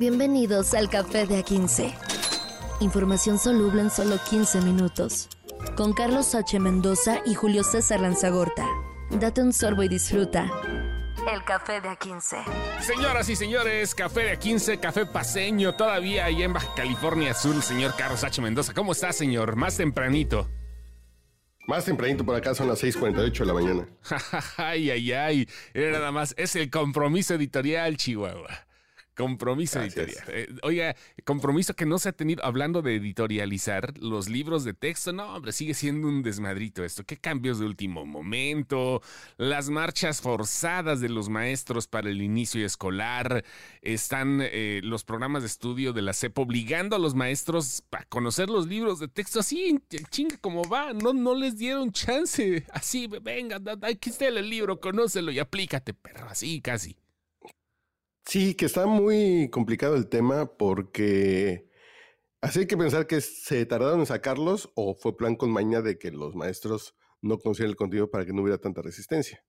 Bienvenidos al Café de A15. Información soluble en solo 15 minutos. Con Carlos H. Mendoza y Julio César Lanzagorta. Date un sorbo y disfruta. El Café de A15. Señoras y señores, Café de A15, Café Paseño, todavía ahí en Baja California Sur, señor Carlos H. Mendoza. ¿Cómo está, señor? Más tempranito. Más tempranito por acá son las 6:48 de la mañana. ay, ay, ay. Era nada más. Es el compromiso editorial, Chihuahua. Compromiso editorial. Eh, oiga, compromiso que no se ha tenido, hablando de editorializar los libros de texto, no, hombre, sigue siendo un desmadrito esto. ¿Qué cambios de último momento? Las marchas forzadas de los maestros para el inicio escolar. Están eh, los programas de estudio de la CEP obligando a los maestros a conocer los libros de texto así, chinga como va. No, no les dieron chance. Así, venga, aquí está el libro, conócelo y aplícate, perro, así casi. Sí, que está muy complicado el tema porque así hay que pensar que se tardaron en sacarlos o fue plan con maña de que los maestros no conocían el contenido para que no hubiera tanta resistencia.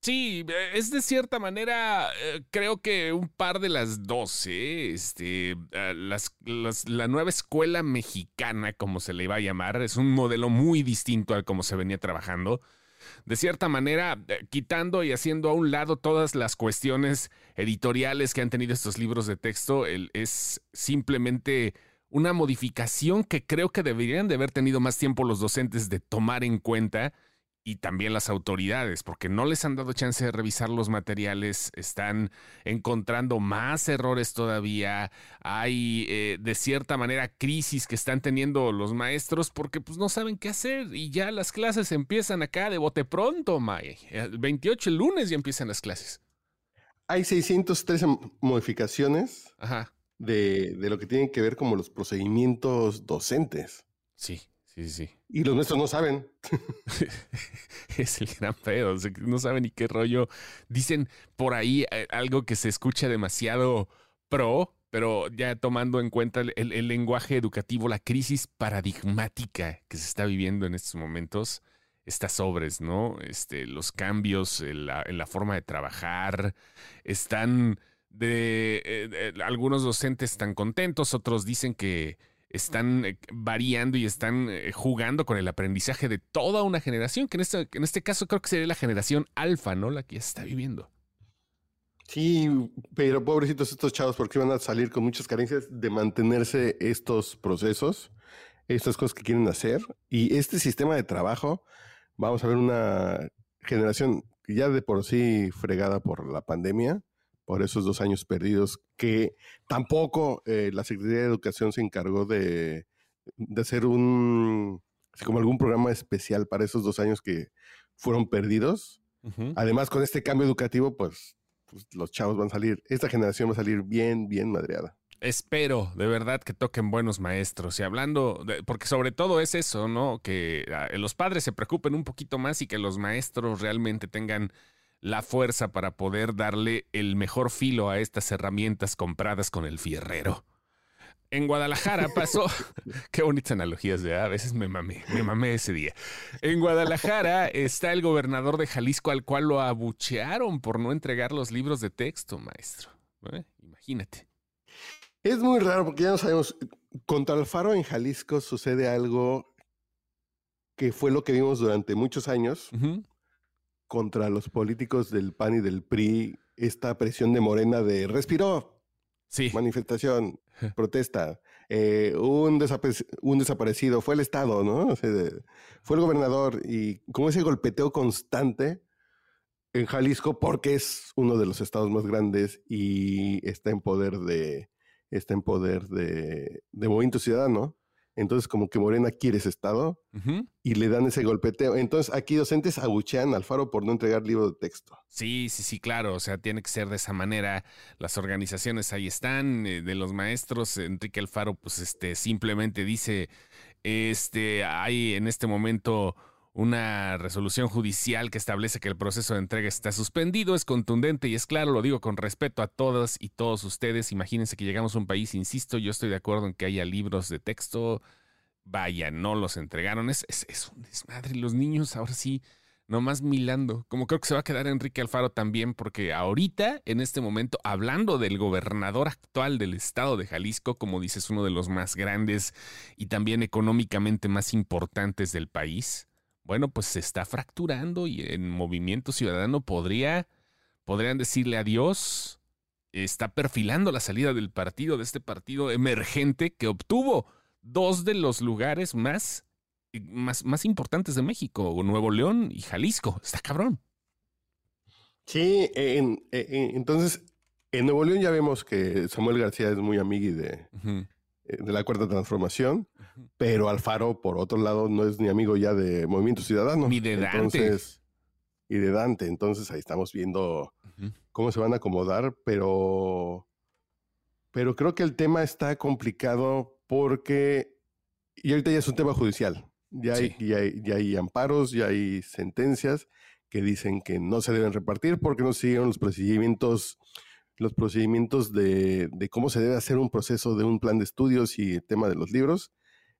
Sí, eh, es de cierta manera, eh, creo que un par de las dos, ¿eh? este, la nueva escuela mexicana, como se le iba a llamar, es un modelo muy distinto al como se venía trabajando de cierta manera, eh, quitando y haciendo a un lado todas las cuestiones editoriales que han tenido estos libros de texto, es simplemente una modificación que creo que deberían de haber tenido más tiempo los docentes de tomar en cuenta y también las autoridades, porque no les han dado chance de revisar los materiales, están encontrando más errores todavía, hay eh, de cierta manera crisis que están teniendo los maestros porque pues no saben qué hacer y ya las clases empiezan acá de bote pronto, May. El 28 el lunes ya empiezan las clases. Hay 613 modificaciones De, de lo que tienen que ver como los procedimientos docentes. Sí, Sí, sí. Y los nuestros no saben. es el gran pedo. no saben ni qué rollo. Dicen por ahí eh, algo que se escucha demasiado pro, pero ya tomando en cuenta el, lenguaje educativo, la crisis paradigmática que se está viviendo en estos momentos, estas sobres, ¿no? Este, los cambios en la, forma de trabajar, están de, eh, de, algunos docentes están contentos, otros dicen que están eh, variando y están eh, jugando con el aprendizaje de toda una generación, que en este, en este caso creo que sería la generación alfa, ¿no? La que ya está viviendo. Sí, pero pobrecitos estos chavos, porque van a salir con muchas carencias de mantenerse estos procesos, estas cosas que quieren hacer. Y este sistema de trabajo, vamos a ver una generación ya de por sí fregada por la pandemia, por esos dos años perdidos, que tampoco eh, la Secretaría de Educación se encargó de, hacer un, como algún programa especial para esos dos años que fueron perdidos. Además, con este cambio educativo, pues, pues, los chavos van a salir, esta generación va a salir bien, bien madreada. Espero de verdad que toquen buenos maestros y hablando, porque sobre todo es eso, ¿no? Que ah, los padres se preocupen un poquito más y que los maestros realmente tengan la fuerza para poder darle el mejor filo a estas herramientas compradas con el fierrero. En Guadalajara pasó, qué bonitas analogías, de a veces me mamé, me mamé ese día. En Guadalajara está el gobernador de Jalisco al cual lo abuchearon por no entregar los libros de texto, maestro. ¿Eh? Imagínate. Es muy raro porque ya no sabemos, contra el faro en Jalisco sucede algo que fue lo que vimos durante muchos años contra los políticos del PAN y del PRI esta presión de Morena de respiró. Sí. Manifestación, protesta. Eh, un, un, desaparecido fue el Estado, ¿no? fue el gobernador y como ese golpeteo constante en Jalisco porque es uno de los estados más grandes y está en poder de está en poder de, de Movimiento Ciudadano. Entonces, como que Morena quiere ese estado y le dan ese golpeteo. Entonces, aquí docentes abuchean al Faro por no entregar libro de texto. Sí, sí, sí, claro. O sea, tiene que ser de esa manera. Las organizaciones ahí están, eh, de los maestros. Enrique Alfaro, pues, este, simplemente dice, este, hay en este momento una resolución judicial que establece que el proceso de entrega está suspendido, es contundente y es claro, lo digo con respeto a todas y todos ustedes. Imagínense que llegamos a un país, insisto, yo estoy de acuerdo en que haya libros de texto, vaya, no los entregaron, es, un desmadre. Los niños ahora sí nomás milando. Como creo que se va a quedar Enrique Alfaro también, porque ahorita, en este momento, hablando del gobernador actual del estado de Jalisco, como dices, uno de los más grandes y también económicamente más importantes del país, bueno, pues se está fracturando y en Movimiento Ciudadano podría, podrían decirle adiós. Está perfilando la salida del partido, de este partido emergente que obtuvo dos de los lugares más más, más importantes de México, Nuevo León y Jalisco. Está cabrón. Sí, entonces, en Nuevo León ya vemos que Samuel García es muy amigui de, eh, de la Cuarta Transformación, pero Alfaro, por otro lado, no es ni amigo ya de Movimiento Ciudadano. Ni de Dante. y de Dante. Entonces ahí estamos viendo cómo se van a acomodar, pero, pero creo que el tema está complicado porque, y ahorita ya es un tema judicial. Ya hay, ya, hay, amparos, ya hay sentencias que dicen que no se deben repartir porque no siguieron los procedimientos, los procedimientos de, cómo se debe hacer un proceso de un plan de estudios y el tema de los libros.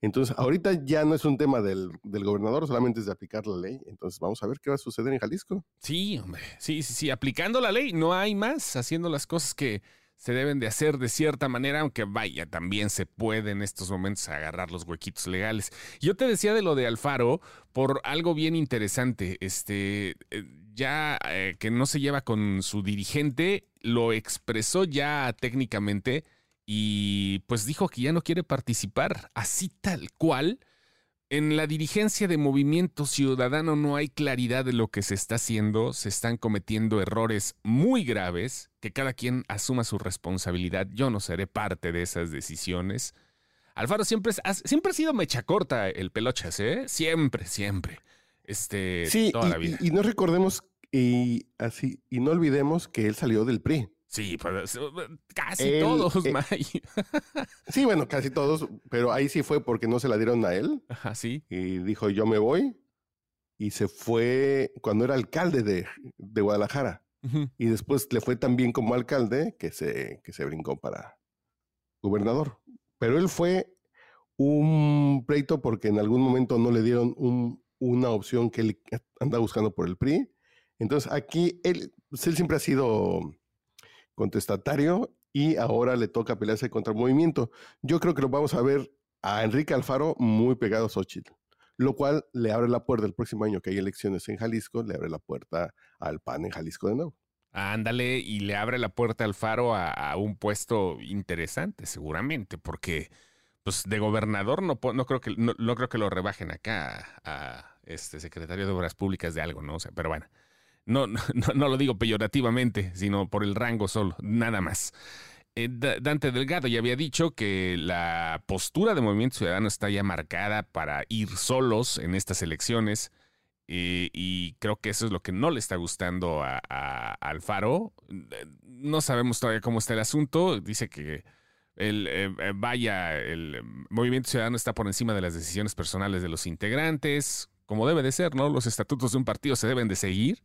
Entonces, ahorita ya no es un tema del, del, gobernador, solamente es de aplicar la ley. Entonces, vamos a ver qué va a suceder en Jalisco. Sí, hombre, sí, sí, sí, aplicando la ley, no hay más, haciendo las cosas que, se deben de hacer de cierta manera, aunque vaya, también se puede en estos momentos agarrar los huequitos legales. Yo te decía de lo de Alfaro por algo bien interesante, este, eh, ya eh, que no se lleva con su dirigente, lo expresó ya técnicamente y pues dijo que ya no quiere participar, así tal cual en la dirigencia de Movimiento Ciudadano no hay claridad de lo que se está haciendo, se están cometiendo errores muy graves, que cada quien asuma su responsabilidad. Yo no seré parte de esas decisiones. Alfaro siempre, siempre ha sido mecha corta el pelochas, ¿eh? Siempre, siempre. Este, sí, toda la vida. Y, no recordemos y así, y no olvidemos que él salió del PRI. Sí, pues, casi todos, eh, sí, bueno, casi todos, pero ahí sí fue porque no se la dieron a él. Ajá, sí. Y dijo, yo me voy. Y se fue cuando era alcalde de, de Guadalajara. Y después le fue tan bien como alcalde que se, que se brincó para gobernador. Pero él fue un pleito porque en algún momento no le dieron un, una opción que él anda buscando por el PRI. Entonces aquí él, pues, él siempre ha sido contestatario y ahora le toca pelearse contra el movimiento. Yo creo que lo vamos a ver a Enrique Alfaro muy pegado a Xochitl, lo cual le abre la puerta el próximo año que hay elecciones en Jalisco, le abre la puerta al PAN en Jalisco de nuevo. Ándale, y le abre la puerta al Faro a, un puesto interesante, seguramente, porque pues de gobernador no, no creo que no, creo que lo rebajen acá a, este secretario de Obras Públicas de algo, ¿no? O sea, pero bueno. No, no, no lo digo peyorativamente, sino por el rango solo, nada más. Eh, Dante Delgado ya había dicho que la postura de Movimiento Ciudadano está ya marcada para ir solos en estas elecciones. Eh, y creo que eso es lo que no le está gustando a, Alfaro. No sabemos todavía cómo está el asunto. Dice que el, eh, vaya, el Movimiento Ciudadano está por encima de las decisiones personales de los integrantes, como debe de ser, ¿no? Los estatutos de un partido se deben de seguir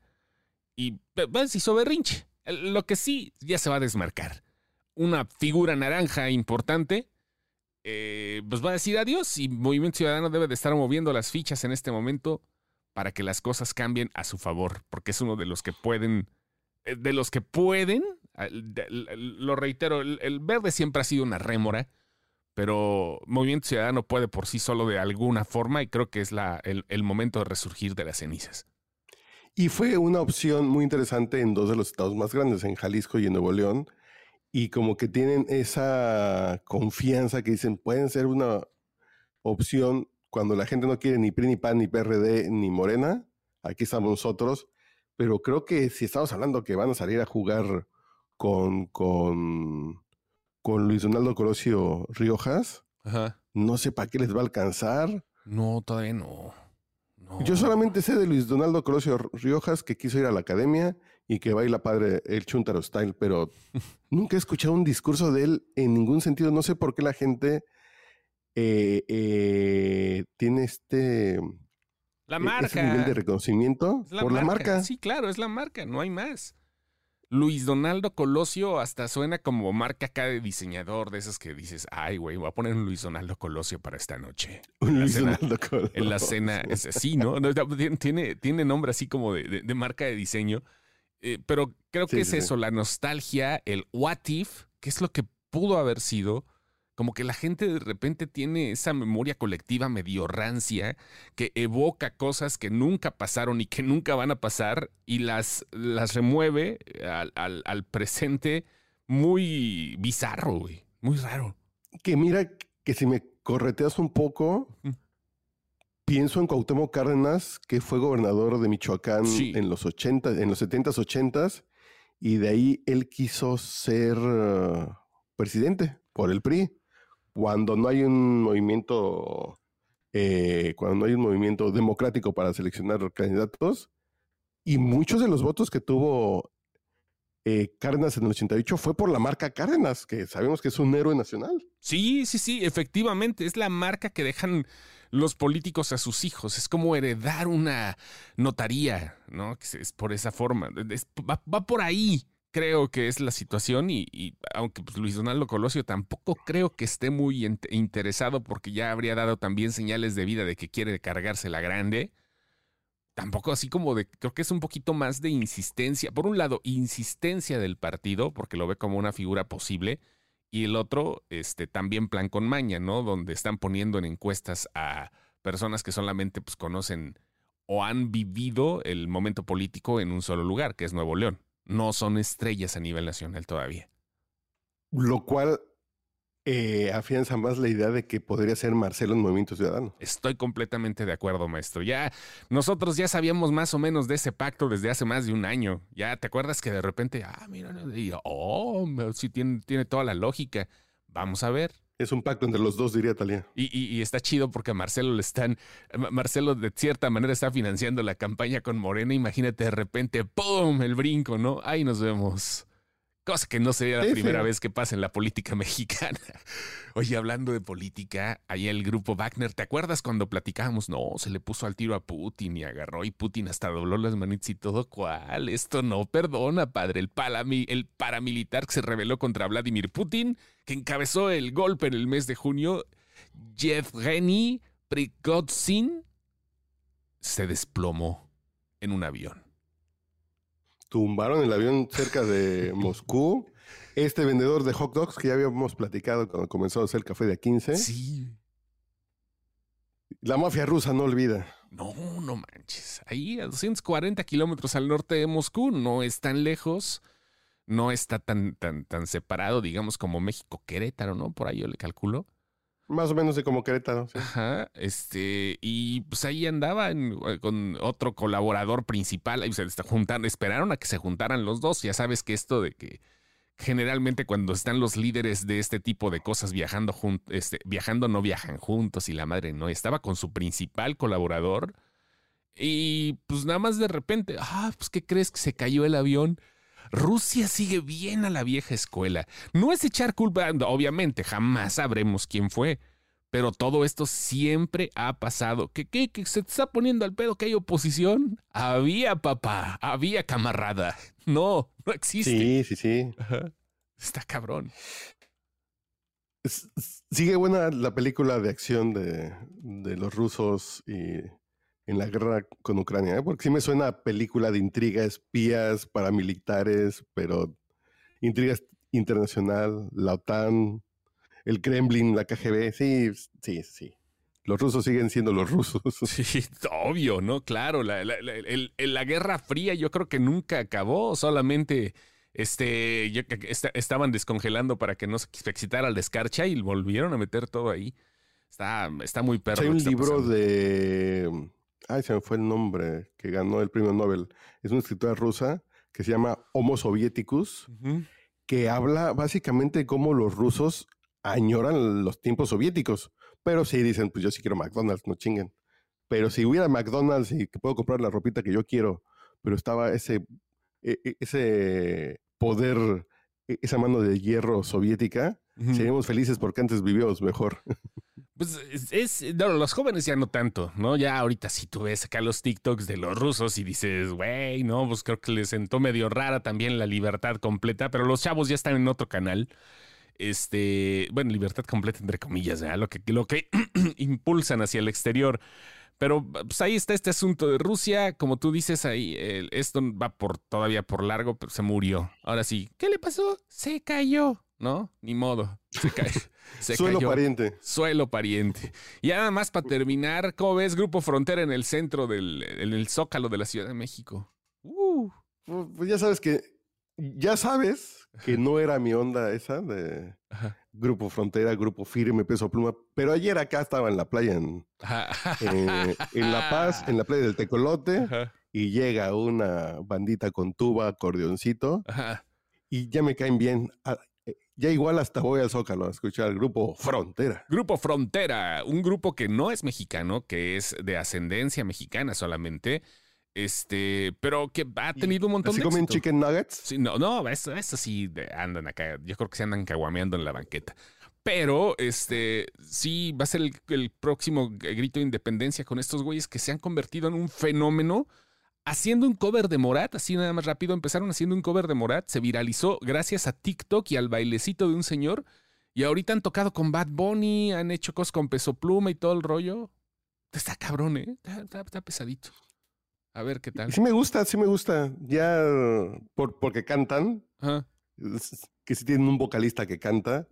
y pues, hizo berrinche. Lo que sí ya se va a desmarcar. Una figura naranja importante, eh, pues va a decir adiós y Movimiento Ciudadano debe de estar moviendo las fichas en este momento para que las cosas cambien a su favor, porque es uno de los que pueden, eh, de los que pueden, lo reitero, el, verde siempre ha sido una rémora, pero Movimiento Ciudadano puede por sí solo de alguna forma y creo que es la, el momento de resurgir de las cenizas. Y fue una opción muy interesante en dos de los estados más grandes, en Jalisco y en Nuevo León. Y como que tienen esa confianza que dicen, pueden ser una opción cuando la gente no quiere ni PRI, ni PAN, ni PRD, ni Morena. Aquí estamos nosotros. Pero creo que si estamos hablando que van a salir a jugar con, con, con Luis Donaldo Colosio Riojas, no sé para qué les va a alcanzar. No, todavía no. Yo solamente sé de Luis Donaldo Colosio Riojas que quiso ir a la academia y que baila padre el Chuntaro Style, pero nunca he escuchado un discurso de él en ningún sentido. No sé por qué la gente eh, eh, tiene este. La e-, marca. nivel de reconocimiento por la marca. Sí, claro, es la marca, no hay más. Luis Donaldo Colosio hasta suena como marca acá de diseñador, de esas que dices, ay, güey, voy a poner un Luis Donaldo Colosio para esta noche. Un Luis cena- Donaldo Colosio. En la cena, es así, ¿no? Tiene, tiene nombre así como de, de- de marca de diseño. Eh, pero creo que es sí, sí. eso, la nostalgia, el what if, que es lo que pudo haber sido. Como que la gente de repente tiene esa memoria colectiva medio rancia que evoca cosas que nunca pasaron y que nunca van a pasar y las, las remueve al, al- al presente muy bizarro, güey. Muy raro. Que mira, que si me correteas un poco, pienso en Cuauhtémoc Cárdenas, que fue gobernador de Michoacán Sí. en los 80, en los 70s, 80s, y de ahí él quiso ser eh, presidente por el PRI. Cuando no hay un movimiento, eh, cuando no hay un movimiento democrático para seleccionar candidatos, y muchos de los votos que tuvo eh, Cárdenas en el 88 fue por la marca Cárdenas, que sabemos que es un héroe nacional. Sí, sí, sí, efectivamente, es la marca que dejan los políticos a sus hijos. Es como heredar una notaría, ¿no? Es por esa forma. Va, va por ahí, creo que es la situación. Y, aunque pues, Luis Donaldo Colosio tampoco creo que esté muy int- interesado porque ya habría dado también señales de vida de que quiere cargarse la grande. Tampoco así como de, creo que es un poquito más de insistencia. Por un lado, insistencia del partido, porque lo ve como una figura posible. Y el otro, este, también plan con maña, ¿no? Donde están poniendo en encuestas a personas que solamente pues, conocen o han vivido el momento político en un solo lugar, que es Nuevo León. No son estrellas a nivel nacional todavía. Lo cual eh, afianza más la idea de que podría ser Marcelo en Movimiento Ciudadano. Estoy completamente de acuerdo, maestro. Ya nosotros ya sabíamos más o menos de ese pacto desde hace más de un año. Ya te acuerdas que de repente, ah, mira, no, y, oh, sí tiene, tiene toda la lógica. Vamos a ver. Es un pacto entre los dos, diría Talía. Y, y- está chido porque a Marcelo le están. Ma- Marcelo de cierta manera está financiando la campaña con Morena. Imagínate de repente, ¡pum! El brinco, ¿no? Ahí nos vemos. Cosa que no sería la Sí, primera sí. vez que pasa en la política mexicana. Oye, hablando de política, ahí el grupo Wagner, ¿te acuerdas cuando platicábamos? No, se le puso al tiro a Putin y agarró y Putin hasta dobló las manitas y todo. ¿Cuál? Esto no perdona, padre. El, palami- el paramilitar que se rebeló contra Vladimir Putin, que encabezó el golpe en el mes de junio, Yevgeny Prigozhin, se desplomó en un avión. Tumbaron el avión cerca de Moscú. Este vendedor de hot dogs que ya habíamos platicado cuando comenzó a hacer el café de A15. Sí. La mafia rusa no olvida. No, no manches. Ahí a 240 kilómetros al norte de Moscú, no es tan lejos, no está tan, tan, tan separado, digamos, como México-Querétaro, ¿no? Por ahí yo le calculo. Más o menos de como Querétaro. Ajá, este, y pues ahí andaba eh, con otro colaborador principal, ahí se está juntando, esperaron a que se juntaran los dos, ya sabes que esto de que generalmente cuando están los líderes de este tipo de cosas viajando jun- este, viajando no viajan juntos y la madre no, estaba con su principal colaborador y pues nada más de repente, ah, pues ¿qué crees que se cayó el avión? Rusia sigue bien a la vieja escuela. No es echar culpa, obviamente, jamás sabremos quién fue. Pero todo esto siempre ha pasado. ¿Qué, qué, que se te está poniendo al pedo que hay oposición? Había papá, había camarada. No, no existe. Sí, sí, sí. Ajá. Está cabrón. Sigue buena la película de acción de, de los rusos y en la guerra con Ucrania, ¿eh? porque sí me suena a película de intriga, espías, paramilitares, pero intriga internacional, la OTAN, el Kremlin, la KGB, sí, sí, sí. Los rusos siguen siendo los rusos. Sí, obvio, ¿no? Claro, la, la- la- el- el- la Guerra Fría yo creo que nunca acabó, solamente este, yo- estaban descongelando para que no se excitara la escarcha y volvieron a meter todo ahí. Está, está muy perro. Hay un libro pasando. de. Ay, se me fue el nombre, que ganó el premio Nobel. Es una escritora rusa que se llama Homo Sovieticus, Ujú. que habla básicamente de cómo los rusos añoran los tiempos soviéticos. Pero sí dicen, pues yo sí quiero McDonald's, no chinguen. Pero si hubiera McDonald's y que puedo comprar la ropita que yo quiero, pero estaba ese, e- e- ese poder, e- esa mano de hierro soviética, seríamos felices porque antes vivíamos mejor. Pues es, no, los jóvenes ya no tanto, ¿no? Ya ahorita si tú ves acá los TikToks de los rusos y dices, güey, no, pues creo que les sentó medio rara también la libertad completa, pero los chavos ya están en otro canal. Este, bueno, libertad completa entre comillas, ¿verdad? Lo que, lo que impulsan hacia el exterior. Pero pues ahí está este asunto de Rusia, como tú dices ahí, esto va por todavía por largo, pero se murió. Ahora sí, ¿qué le pasó? Se cayó, ¿no? Ni modo. Se, cayó. Suelo pariente. Suelo pariente. Y nada más para terminar, ¿cómo ves Grupo Frontera en el centro del en el Zócalo de la Ciudad de México? Uh. Pues ya sabes que ya sabes que no era mi onda esa de Grupo Frontera, Grupo Firme, Peso Pluma, pero ayer acá estaba en la playa en, eh, en La Paz, en la playa del Tecolote, y llega una bandita con tuba, acordeoncito, y ya me caen bien. Ya igual hasta voy al Zócalo a escuchar Grupo Frontera. Grupo Frontera, un grupo que no es mexicano, que es de ascendencia mexicana solamente, este, pero que ha tenido un montón ¿Así de. comen chicken nuggets? Sí, no, no, eso, sí andan acá. Yo creo que se andan caguameando en la banqueta. Pero, este, sí, va a ser el, próximo grito de independencia con estos güeyes que se han convertido en un fenómeno haciendo un cover de Morat, así nada más rápido. Empezaron haciendo un cover de Morat, se viralizó gracias a TikTok y al bailecito de un señor. Y ahorita han tocado con Bad Bunny, han hecho cosas con Peso Pluma y todo el rollo. Está cabrón, ¿eh? está pesadito. A ver qué tal. Sí me gusta, sí me gusta. Ya por, porque cantan, que sí tienen un vocalista que canta.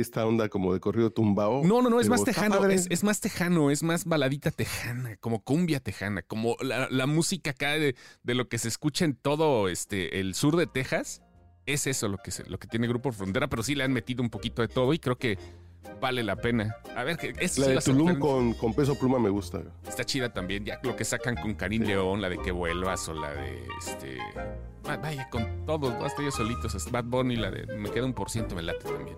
Esta onda como de corrido tumbao. No, no, no, es más tejano, es, más tejano, es más baladita tejana, como cumbia tejana, como la, música acá de, de, lo que se escucha en todo este, el sur de Texas. Es eso lo que, se, lo que tiene Grupo Frontera, pero sí le han metido un poquito de todo y creo que vale la pena. A ver, es la de Tulum con, con, peso pluma me gusta. Está chida también, ya lo que sacan con Karim León, la de que vuelvas o la de este. Vaya, con todos, hasta ellos solitos. Bad Bunny, la de me queda un por ciento, me late también.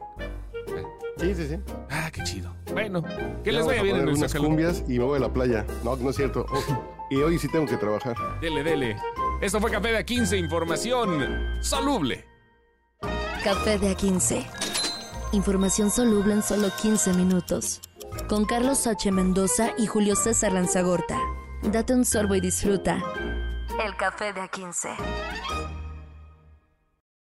Sí, sí, sí. Ah, qué chido. Bueno, que les vaya bien en unas cumbias y me voy a la playa. No, no es cierto. Oh, y hoy sí tengo que trabajar. Dele, dele. Esto fue Café de A15, información soluble. Café de A15 Información soluble en solo 15 minutos. Con Carlos H. Mendoza y Julio César Lanzagorta. Date un sorbo y disfruta. El café de A15.